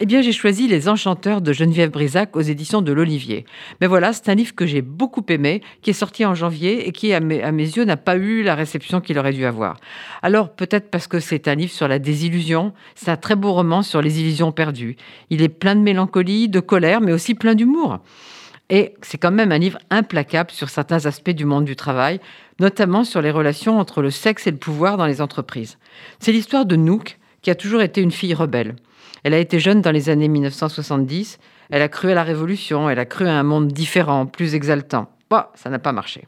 Eh bien, j'ai choisi Les Enchanteurs de Geneviève Brisac aux éditions de l'Olivier. Mais voilà, c'est un livre que j'ai beaucoup aimé, qui est sorti en janvier et qui, à mes, à mes yeux, n'a pas eu la réception qu'il aurait dû avoir. Alors, peut-être parce que c'est un livre sur la désillusion, c'est un très beau roman sur les illusions perdues. Il est plein de mélancolie, de colère, mais aussi plein d'humour. Et c'est quand même un livre implacable sur certains aspects du monde du travail, notamment sur les relations entre le sexe et le pouvoir dans les entreprises. C'est l'histoire de Nook, qui a toujours été une fille rebelle. Elle a été jeune dans les années 1970, elle a cru à la révolution, elle a cru à un monde différent, plus exaltant. Bah, ça n'a pas marché.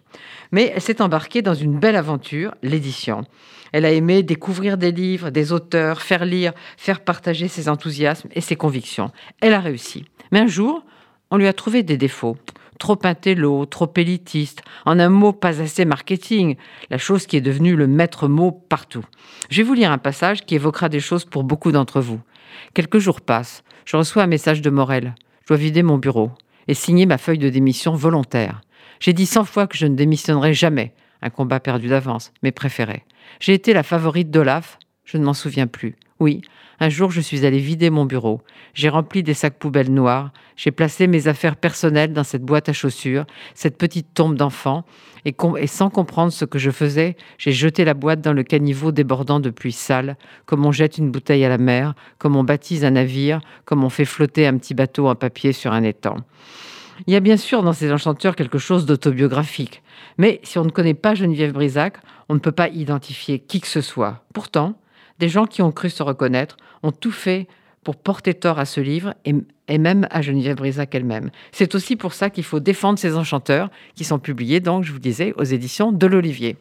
Mais elle s'est embarquée dans une belle aventure, l'édition. Elle a aimé découvrir des livres, des auteurs, faire lire, faire partager ses enthousiasmes et ses convictions. Elle a réussi. Mais un jour, on lui a trouvé des défauts. Trop intello, trop élitiste, en un mot pas assez marketing, la chose qui est devenue le maître mot partout. Je vais vous lire un passage qui évoquera des choses pour beaucoup d'entre vous. Quelques jours passent, je reçois un message de Morel. Je dois vider mon bureau et signer ma feuille de démission volontaire. J'ai dit cent fois que je ne démissionnerai jamais, un combat perdu d'avance, mais préféré. J'ai été la favorite d'Olaf, je ne m'en souviens plus. Oui, un jour je suis allé vider mon bureau. J'ai rempli des sacs poubelles noirs. J'ai placé mes affaires personnelles dans cette boîte à chaussures, cette petite tombe d'enfant. Et, et, sans comprendre ce que je faisais, j'ai jeté la boîte dans le caniveau débordant de pluie sale, comme on jette une bouteille à la mer, comme on baptise un navire, comme on fait flotter un petit bateau en papier sur un étang. Il y a bien sûr dans ces enchanteurs quelque chose d'autobiographique. Mais si on ne connaît pas Geneviève Brisac, on ne peut pas identifier qui que ce soit. Pourtant, des gens qui ont cru se reconnaître ont tout fait pour porter tort à ce livre et, même à Geneviève Brisac elle-même. C'est aussi pour ça qu'il faut défendre ces enchanteurs qui sont publiés, donc, je vous disais, aux éditions de l'Olivier.